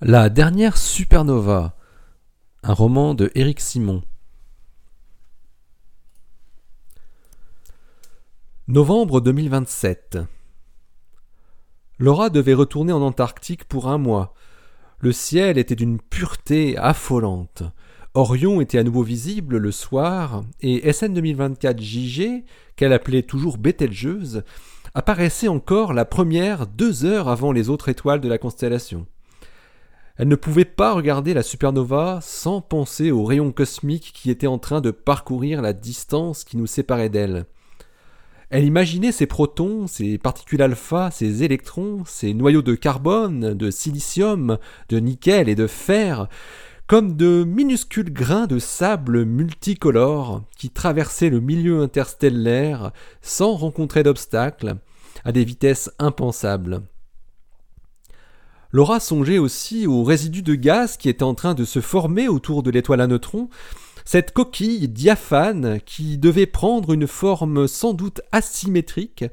La dernière supernova, un roman de Éric Simon. Novembre 2027. Laura devait retourner en Antarctique pour un mois. Le ciel était d'une pureté affolante. Orion était à nouveau visible le soir, et SN 2024 JG, qu'elle appelait toujours Bételgeuse, apparaissait encore la première deux heures avant les autres étoiles de la constellation. Elle ne pouvait pas regarder la supernova sans penser aux rayons cosmiques qui étaient en train de parcourir la distance qui nous séparait d'elle. Elle imaginait ces protons, ces particules alpha, ces électrons, ces noyaux de carbone, de silicium, de nickel et de fer, comme de minuscules grains de sable multicolores qui traversaient le milieu interstellaire sans rencontrer d'obstacles, à des vitesses impensables. Laura songeait aussi aux résidus de gaz qui étaient en train de se former autour de l'étoile à neutrons, cette coquille diaphane qui devait prendre une forme sans doute asymétrique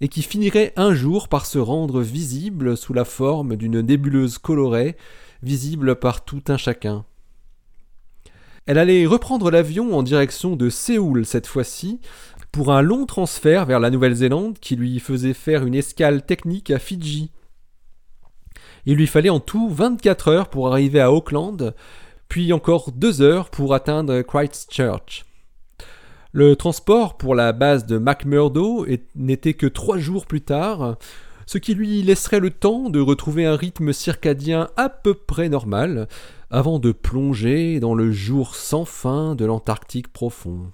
et qui finirait un jour par se rendre visible sous la forme d'une nébuleuse colorée, visible par tout un chacun. Elle allait reprendre l'avion en direction de Séoul cette fois-ci, pour un long transfert vers la Nouvelle-Zélande qui lui faisait faire une escale technique à Fidji. Il lui fallait en tout 24 heures pour arriver à Auckland, puis encore 2 heures pour atteindre Christchurch. Le transport pour la base de McMurdo n'était que 3 jours plus tard, ce qui lui laisserait le temps de retrouver un rythme circadien à peu près normal, avant de plonger dans le jour sans fin de l'Antarctique profond.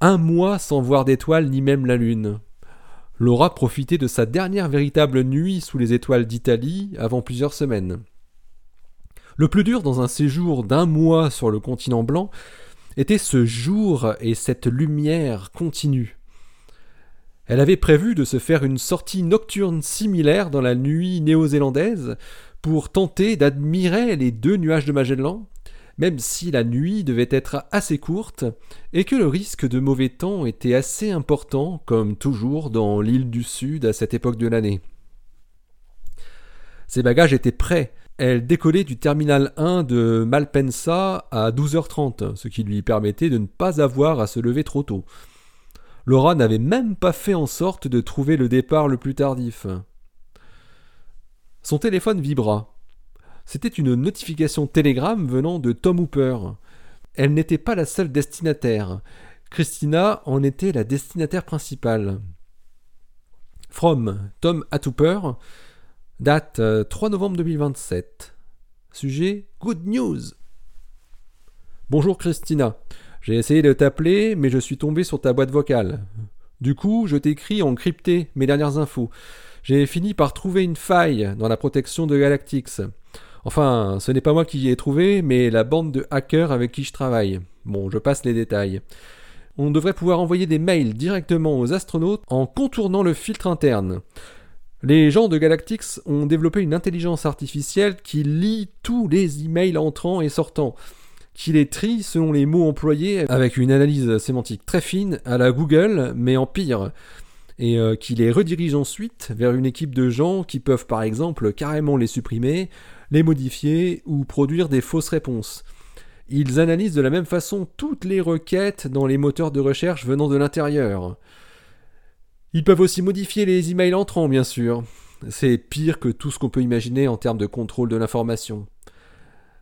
Un mois sans voir d'étoiles ni même la lune. Laura profitait de sa dernière véritable nuit sous les étoiles d'Italie avant plusieurs semaines. Le plus dur dans un séjour d'un mois sur le continent blanc était ce jour et cette lumière continue. Elle avait prévu de se faire une sortie nocturne similaire dans la nuit néo-zélandaise pour tenter d'admirer les deux nuages de Magellan, même si la nuit devait être assez courte et que le risque de mauvais temps était assez important, comme toujours dans l'île du Sud à cette époque de l'année. Ses bagages étaient prêts. Elle décollait du terminal 1 de Malpensa à 12h30, ce qui lui permettait de ne pas avoir à se lever trop tôt. Laura n'avait même pas fait en sorte de trouver le départ le plus tardif. Son téléphone vibra. C'était une notification télégramme venant de Tom Hooper. Elle n'était pas la seule destinataire. Christina en était la destinataire principale. From Tom Hooper, date 3 euh, novembre 2027. Sujet Good News. Bonjour Christina. J'ai essayé de t'appeler, mais je suis tombé sur ta boîte vocale. Du coup, je t'écris en crypté mes dernières infos. J'ai fini par trouver une faille dans la protection de Galactix. Enfin, ce n'est pas moi qui y ai trouvé, mais la bande de hackers avec qui je travaille. Bon, je passe les détails. On devrait pouvoir envoyer des mails directement aux astronautes en contournant le filtre interne. Les gens de Galactix ont développé une intelligence artificielle qui lit tous les emails entrants et sortants, qui les trie selon les mots employés avec une analyse sémantique très fine à la Google, mais en pire et euh, qui les redirige ensuite vers une équipe de gens qui peuvent par exemple carrément les supprimer, les modifier ou produire des fausses réponses. Ils analysent de la même façon toutes les requêtes dans les moteurs de recherche venant de l'intérieur. Ils peuvent aussi modifier les emails entrants, bien sûr. C'est pire que tout ce qu'on peut imaginer en termes de contrôle de l'information.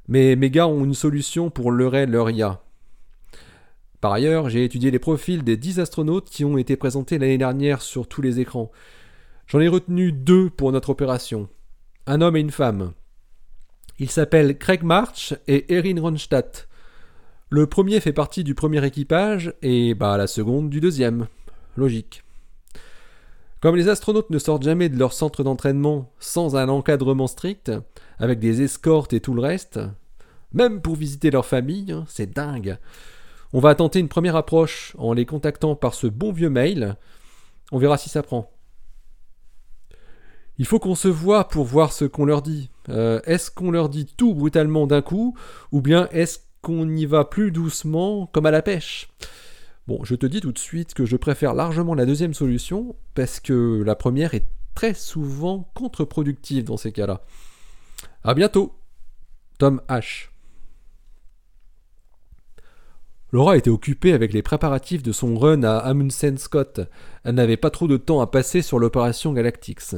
Mais mes gars ont une solution pour leurrer leur IA. Par ailleurs, j'ai étudié les profils des 10 astronautes qui ont été présentés l'année dernière sur tous les écrans. J'en ai retenu deux pour notre opération. Un homme et une femme. Ils s'appellent Craig March et Erin Ronstadt. Le premier fait partie du premier équipage et bah la seconde du deuxième. Logique. Comme les astronautes ne sortent jamais de leur centre d'entraînement sans un encadrement strict, avec des escortes et tout le reste, même pour visiter leur famille, hein, c'est dingue. On va tenter une première approche en les contactant par ce bon vieux mail. On verra si ça prend. Il faut qu'on se voit pour voir ce qu'on leur dit. Euh, est-ce qu'on leur dit tout brutalement d'un coup ou bien est-ce qu'on y va plus doucement comme à la pêche? Bon, je te dis tout de suite que je préfère largement la deuxième solution parce que la première est très souvent contre-productive dans ces cas-là. À bientôt. Tom H. Laura était occupée avec les préparatifs de son run à Amundsen Scott. Elle n'avait pas trop de temps à passer sur l'opération Galactix.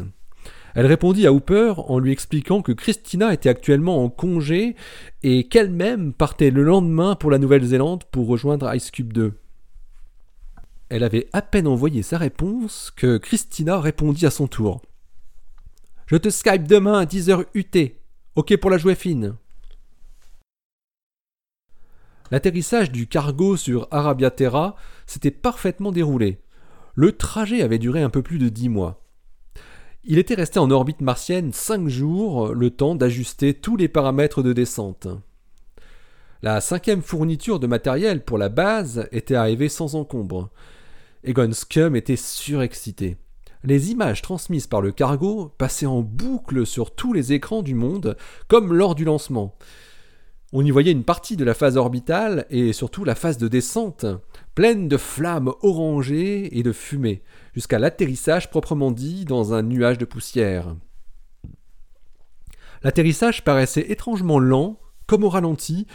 Elle répondit à Hooper en lui expliquant que Christina était actuellement en congé et qu'elle-même partait le lendemain pour la Nouvelle-Zélande pour rejoindre Ice Cube 2. Elle avait à peine envoyé sa réponse que Christina répondit à son tour. Je te Skype demain à 10h UT. Ok pour la jouer fine. L'atterrissage du cargo sur Arabia Terra s'était parfaitement déroulé. Le trajet avait duré un peu plus de dix mois. Il était resté en orbite martienne cinq jours, le temps d'ajuster tous les paramètres de descente. La cinquième fourniture de matériel pour la base était arrivée sans encombre. Egon Scum était surexcité. Les images transmises par le cargo passaient en boucle sur tous les écrans du monde, comme lors du lancement. On y voyait une partie de la phase orbitale et surtout la phase de descente, pleine de flammes orangées et de fumée, jusqu'à l'atterrissage proprement dit dans un nuage de poussière. L'atterrissage paraissait étrangement lent, comme au ralenti,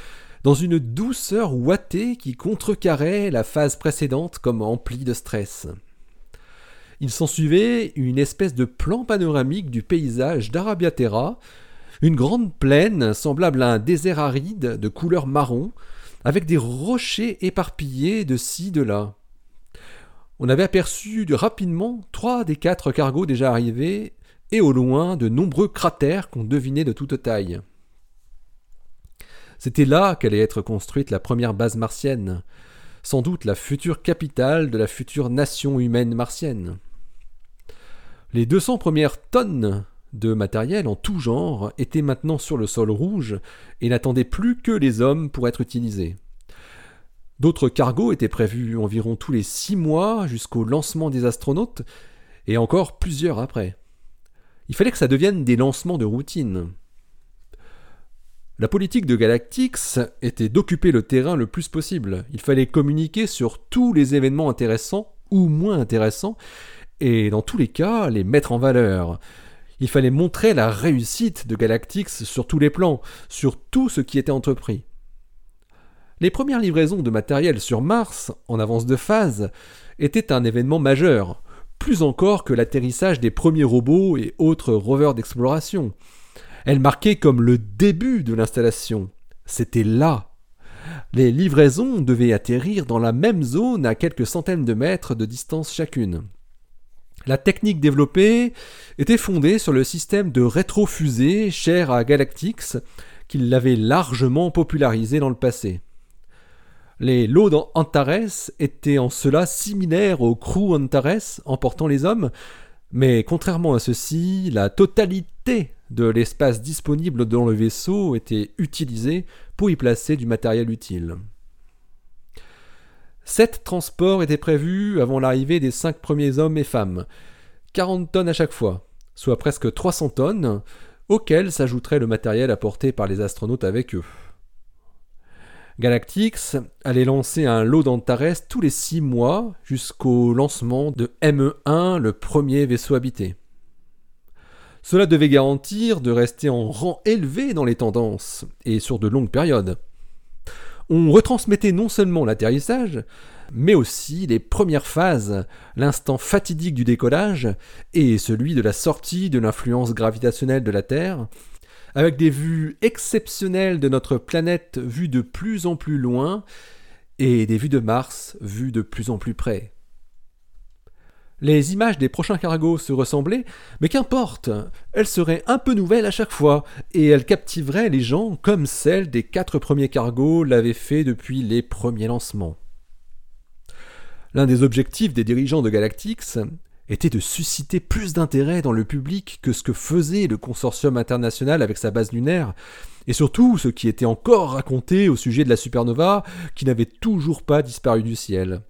dans une douceur ouatée qui contrecarrait la phase précédente comme emplie de stress. Il s'ensuivait une espèce de plan panoramique du paysage d'Arabia Terra, une grande plaine semblable à un désert aride de couleur marron, avec des rochers éparpillés de ci, de là. On avait aperçu rapidement trois des quatre cargos déjà arrivés, et au loin de nombreux cratères qu'on devinait de toute taille. C'était là qu'allait être construite la première base martienne, sans doute la future capitale de la future nation humaine martienne. Les 200 premières tonnes de matériel en tout genre étaient maintenant sur le sol rouge et n'attendaient plus que les hommes pour être utilisés. D'autres cargos étaient prévus environ tous les six mois jusqu'au lancement des astronautes, et encore plusieurs après. Il fallait que ça devienne des lancements de routine. La politique de Galactix était d'occuper le terrain le plus possible. Il fallait communiquer sur tous les événements intéressants ou moins intéressants, et dans tous les cas les mettre en valeur. Il fallait montrer la réussite de Galactix sur tous les plans, sur tout ce qui était entrepris. Les premières livraisons de matériel sur Mars, en avance de phase, étaient un événement majeur, plus encore que l'atterrissage des premiers robots et autres rovers d'exploration. Elles marquaient comme le début de l'installation. C'était là. Les livraisons devaient atterrir dans la même zone à quelques centaines de mètres de distance chacune. La technique développée était fondée sur le système de rétrofusée cher à Galactix, qui l'avait largement popularisé dans le passé. Les lots Antares étaient en cela similaires aux crews Antares emportant les hommes, mais contrairement à ceci, la totalité de l'espace disponible dans le vaisseau était utilisée pour y placer du matériel utile. Sept transports étaient prévus avant l'arrivée des cinq premiers hommes et femmes, 40 tonnes à chaque fois, soit presque 300 tonnes, auxquelles s'ajouterait le matériel apporté par les astronautes avec eux. Galactix allait lancer un lot d'Antares tous les six mois jusqu'au lancement de ME1, le premier vaisseau habité. Cela devait garantir de rester en rang élevé dans les tendances, et sur de longues périodes on retransmettait non seulement l'atterrissage, mais aussi les premières phases, l'instant fatidique du décollage et celui de la sortie de l'influence gravitationnelle de la Terre, avec des vues exceptionnelles de notre planète vues de plus en plus loin et des vues de Mars vues de plus en plus près. Les images des prochains cargos se ressemblaient, mais qu'importe, elles seraient un peu nouvelles à chaque fois, et elles captiveraient les gens comme celles des quatre premiers cargos l'avaient fait depuis les premiers lancements. L'un des objectifs des dirigeants de Galactix était de susciter plus d'intérêt dans le public que ce que faisait le consortium international avec sa base lunaire, et surtout ce qui était encore raconté au sujet de la supernova qui n'avait toujours pas disparu du ciel.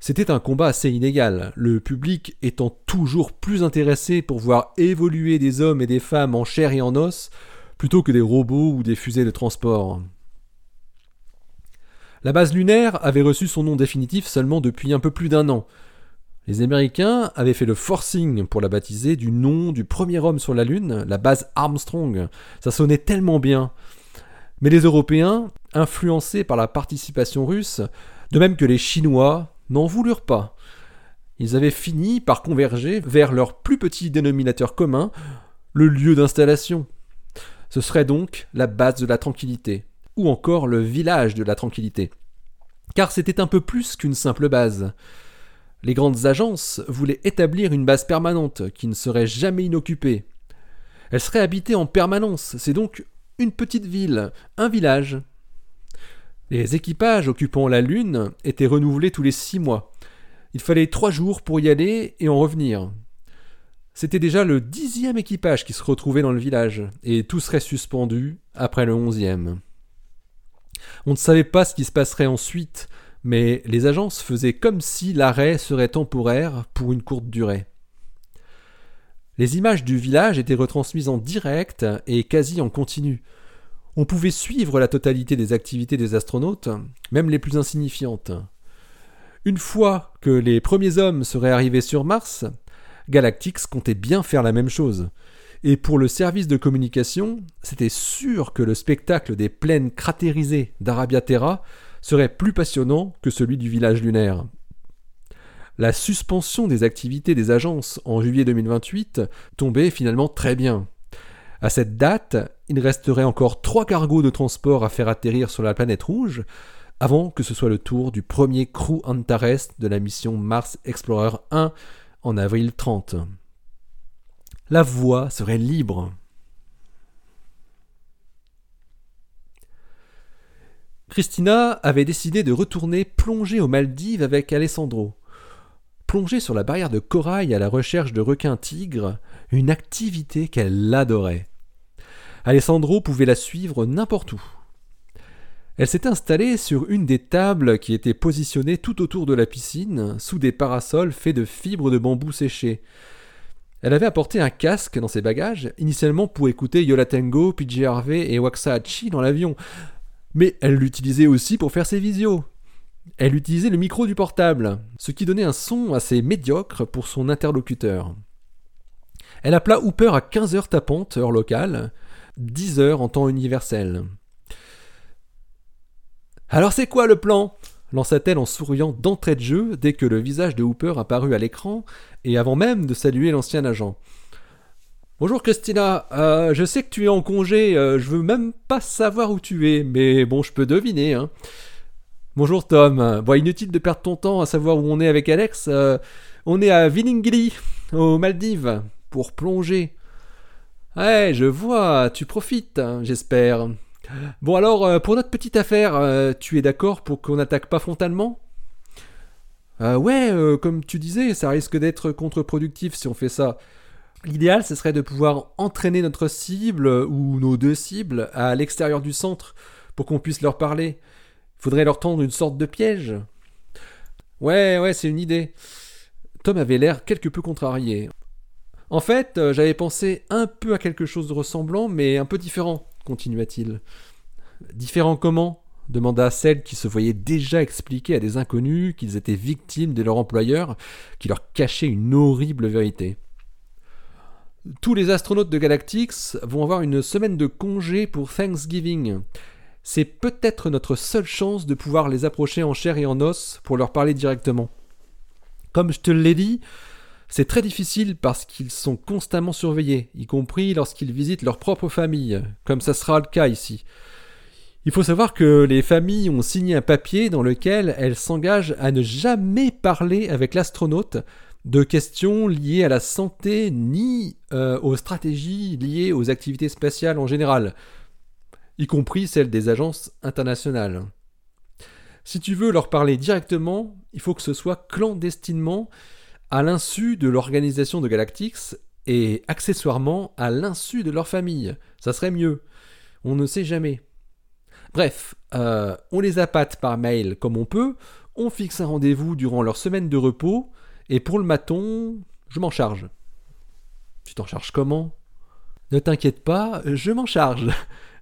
C'était un combat assez inégal, le public étant toujours plus intéressé pour voir évoluer des hommes et des femmes en chair et en os, plutôt que des robots ou des fusées de transport. La base lunaire avait reçu son nom définitif seulement depuis un peu plus d'un an. Les Américains avaient fait le forcing pour la baptiser du nom du premier homme sur la Lune, la base Armstrong. Ça sonnait tellement bien. Mais les Européens, influencés par la participation russe, de même que les Chinois, n'en voulurent pas. Ils avaient fini par converger vers leur plus petit dénominateur commun, le lieu d'installation. Ce serait donc la base de la tranquillité, ou encore le village de la tranquillité. Car c'était un peu plus qu'une simple base. Les grandes agences voulaient établir une base permanente qui ne serait jamais inoccupée. Elle serait habitée en permanence, c'est donc une petite ville, un village. Les équipages occupant la Lune étaient renouvelés tous les six mois. Il fallait trois jours pour y aller et en revenir. C'était déjà le dixième équipage qui se retrouvait dans le village, et tout serait suspendu après le onzième. On ne savait pas ce qui se passerait ensuite, mais les agences faisaient comme si l'arrêt serait temporaire pour une courte durée. Les images du village étaient retransmises en direct et quasi en continu. On pouvait suivre la totalité des activités des astronautes, même les plus insignifiantes. Une fois que les premiers hommes seraient arrivés sur Mars, Galactix comptait bien faire la même chose. Et pour le service de communication, c'était sûr que le spectacle des plaines cratérisées d'Arabia Terra serait plus passionnant que celui du village lunaire. La suspension des activités des agences en juillet 2028 tombait finalement très bien. À cette date, il resterait encore trois cargos de transport à faire atterrir sur la planète rouge, avant que ce soit le tour du premier crew Antares de la mission Mars Explorer 1 en avril 30. La voie serait libre. Christina avait décidé de retourner plonger aux Maldives avec Alessandro. Plonger sur la barrière de corail à la recherche de requins-tigres, une activité qu'elle adorait. Alessandro pouvait la suivre n'importe où. Elle s'est installée sur une des tables qui étaient positionnées tout autour de la piscine, sous des parasols faits de fibres de bambou séchées. Elle avait apporté un casque dans ses bagages, initialement pour écouter Yola Tango, PJ Harvey et Waxahachie dans l'avion, mais elle l'utilisait aussi pour faire ses visios. Elle utilisait le micro du portable, ce qui donnait un son assez médiocre pour son interlocuteur. Elle appela Hooper à 15 heures tapantes, heure locale, 10 heures en temps universel. Alors c'est quoi le plan? lança-t-elle en souriant d'entrée de jeu dès que le visage de Hooper apparut à l'écran et avant même de saluer l'ancien agent. Bonjour Christina, euh, je sais que tu es en congé, euh, je veux même pas savoir où tu es, mais bon, je peux deviner. Hein. Bonjour Tom, bon, inutile de perdre ton temps à savoir où on est avec Alex. Euh, on est à Viningili, aux Maldives, pour plonger. Ouais, je vois, tu profites, hein, j'espère. Bon alors, pour notre petite affaire, tu es d'accord pour qu'on n'attaque pas frontalement? Ouais, comme tu disais, ça risque d'être contre-productif si on fait ça. L'idéal, ce serait de pouvoir entraîner notre cible ou nos deux cibles à l'extérieur du centre pour qu'on puisse leur parler. Faudrait leur tendre une sorte de piège. Ouais, ouais, c'est une idée. Tom avait l'air quelque peu contrarié. En fait, euh, j'avais pensé un peu à quelque chose de ressemblant, mais un peu différent, continua-t-il. Différent comment? demanda celle qui se voyait déjà expliquer à des inconnus qu'ils étaient victimes de leur employeur, qui leur cachait une horrible vérité. Tous les astronautes de Galactix vont avoir une semaine de congé pour Thanksgiving. C'est peut-être notre seule chance de pouvoir les approcher en chair et en os pour leur parler directement. Comme je te l'ai dit, c'est très difficile parce qu'ils sont constamment surveillés, y compris lorsqu'ils visitent leur propre famille, comme ça sera le cas ici. Il faut savoir que les familles ont signé un papier dans lequel elles s'engagent à ne jamais parler avec l'astronaute de questions liées à la santé ni euh, aux stratégies liées aux activités spatiales en général, y compris celles des agences internationales. Si tu veux leur parler directement, il faut que ce soit clandestinement, à l'insu de l'organisation de Galactix et accessoirement à l'insu de leur famille. Ça serait mieux. On ne sait jamais. Bref, euh, on les appâte par mail comme on peut, on fixe un rendez-vous durant leur semaine de repos, et pour le maton, je m'en charge. Tu t'en charges comment? Ne t'inquiète pas, je m'en charge,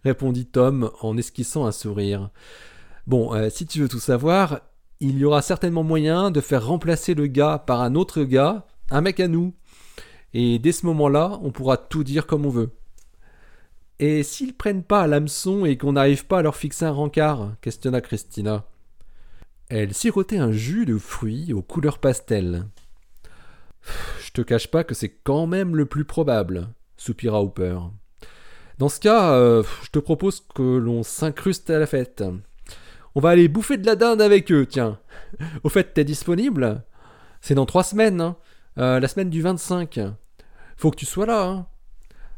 répondit Tom en esquissant un sourire. Bon, euh, si tu veux tout savoir, il y aura certainement moyen de faire remplacer le gars par un autre gars, un mec à nous. Et dès ce moment-là, on pourra tout dire comme on veut. Et s'ils prennent pas à l'hameçon et qu'on n'arrive pas à leur fixer un rencard questionna Christina. Elle sirotait un jus de fruits aux couleurs pastel. Je te cache pas que c'est quand même le plus probable, soupira Hooper. Dans ce cas, euh, je te propose que l'on s'incruste à la fête. On va aller bouffer de la dinde avec eux, tiens. Au fait, t'es disponible? C'est dans trois semaines, hein. euh, la semaine du 25. Faut que tu sois là. Hein.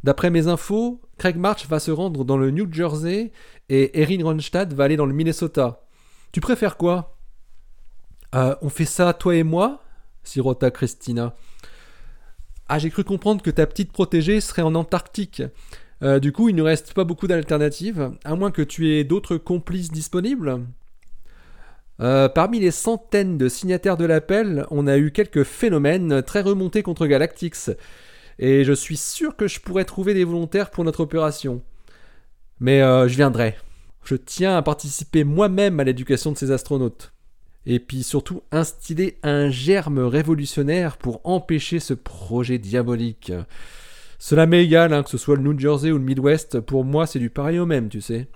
D'après mes infos, Craig March va se rendre dans le New Jersey et Erin Ronstadt va aller dans le Minnesota. Tu préfères quoi? Euh, On fait ça, toi et moi? Sirota Christina. Ah, j'ai cru comprendre que ta petite protégée serait en Antarctique. Euh, du coup, il ne reste pas beaucoup d'alternatives, à moins que tu aies d'autres complices disponibles. Euh, parmi les centaines de signataires de l'appel, on a eu quelques phénomènes très remontés contre Galactix, et je suis sûr que je pourrais trouver des volontaires pour notre opération. Mais euh, je viendrai. Je tiens à participer moi-même à l'éducation de ces astronautes. Et puis surtout instiller un germe révolutionnaire pour empêcher ce projet diabolique. Cela m'est égal, hein, que ce soit le New Jersey ou le Midwest, pour moi c'est du pareil au même, tu sais.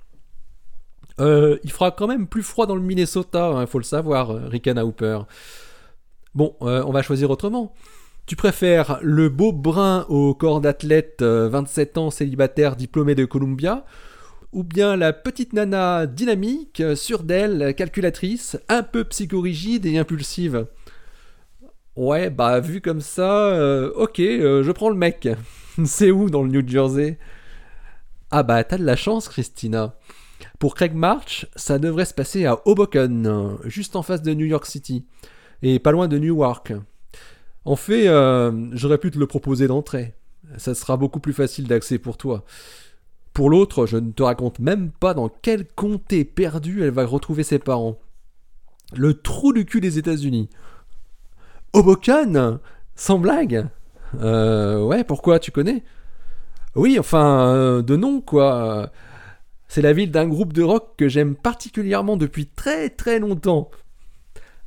Euh, il fera quand même plus froid dans le Minnesota, il hein, faut le savoir, Ricana Hooper. Bon, euh, on va choisir autrement. Tu préfères le beau brun au corps d'athlète, 27 euh, ans, célibataire, diplômé de Columbia, ou bien la petite nana dynamique, sûre d'elle, calculatrice, un peu psychorigide et impulsive? Ouais, bah vu comme ça, ok, je prends le mec. C'est où dans le New Jersey? Ah bah t'as de la chance, Christina. Pour Craig March, ça devrait se passer à Hoboken, juste en face de New York City, et pas loin de Newark. En fait, euh, j'aurais pu te le proposer d'entrée. Ça sera beaucoup plus facile d'accès pour toi. Pour l'autre, je ne te raconte même pas dans quel comté perdu elle va retrouver ses parents. Le trou du cul des États-Unis. Hoboken? Sans blague? Euh, ouais, pourquoi Tu connais? Oui, enfin, euh, de nom, quoi. C'est la ville d'un groupe de rock que j'aime particulièrement depuis très très longtemps.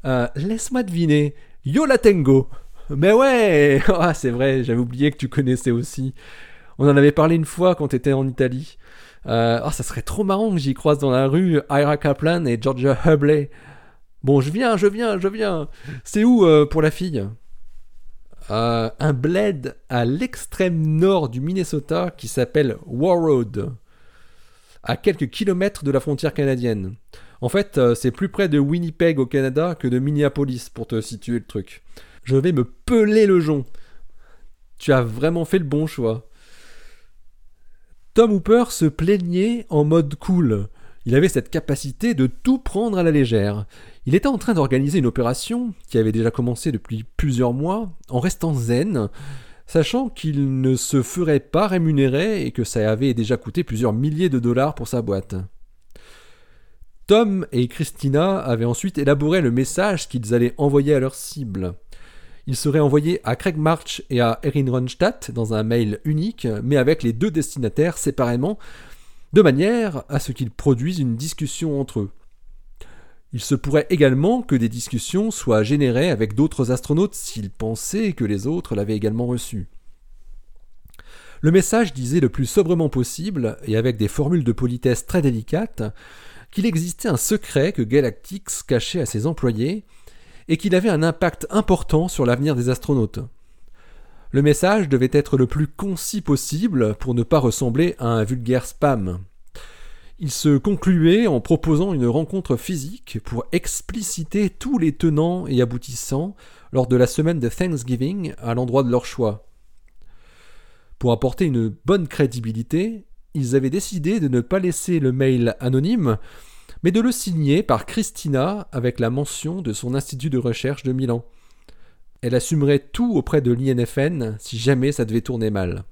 Euh, laisse-moi deviner. Yo la Tengo. Mais ouais ah, C'est vrai, j'avais oublié que tu connaissais aussi. On en avait parlé une fois quand t'étais en Italie. Euh, oh, ça serait trop marrant que j'y croise dans la rue Ira Kaplan et Georgia Hubley. Bon, je viens, je viens, je viens. C'est où pour la fille? Euh, un bled à l'extrême nord du Minnesota qui s'appelle Warroad, à quelques kilomètres de la frontière canadienne. En fait, euh, c'est plus près de Winnipeg au Canada que de Minneapolis pour te situer le truc. Je vais me peler le jonc. Tu as vraiment fait le bon choix. Tom Hooper se plaignait en mode cool. Il avait cette capacité de tout prendre à la légère. Il était en train d'organiser une opération qui avait déjà commencé depuis plusieurs mois, en restant zen, sachant qu'il ne se ferait pas rémunérer et que ça avait déjà coûté plusieurs milliers de dollars pour sa boîte. Tom et Christina avaient ensuite élaboré le message qu'ils allaient envoyer à leur cible. Il serait envoyé à Craig March et à Erin Ronstadt dans un mail unique, mais avec les deux destinataires séparément, de manière à ce qu'ils produisent une discussion entre eux. Il se pourrait également que des discussions soient générées avec d'autres astronautes s'ils pensaient que les autres l'avaient également reçu. Le message disait le plus sobrement possible, et avec des formules de politesse très délicates, qu'il existait un secret que Galactix cachait à ses employés, et qu'il avait un impact important sur l'avenir des astronautes. Le message devait être le plus concis possible pour ne pas ressembler à un vulgaire spam. Il se concluait en proposant une rencontre physique pour expliciter tous les tenants et aboutissants lors de la semaine de Thanksgiving à l'endroit de leur choix. Pour apporter une bonne crédibilité, ils avaient décidé de ne pas laisser le mail anonyme, mais de le signer par Christina avec la mention de son institut de recherche de Milan. Elle assumerait tout auprès de l'INFN si jamais ça devait tourner mal.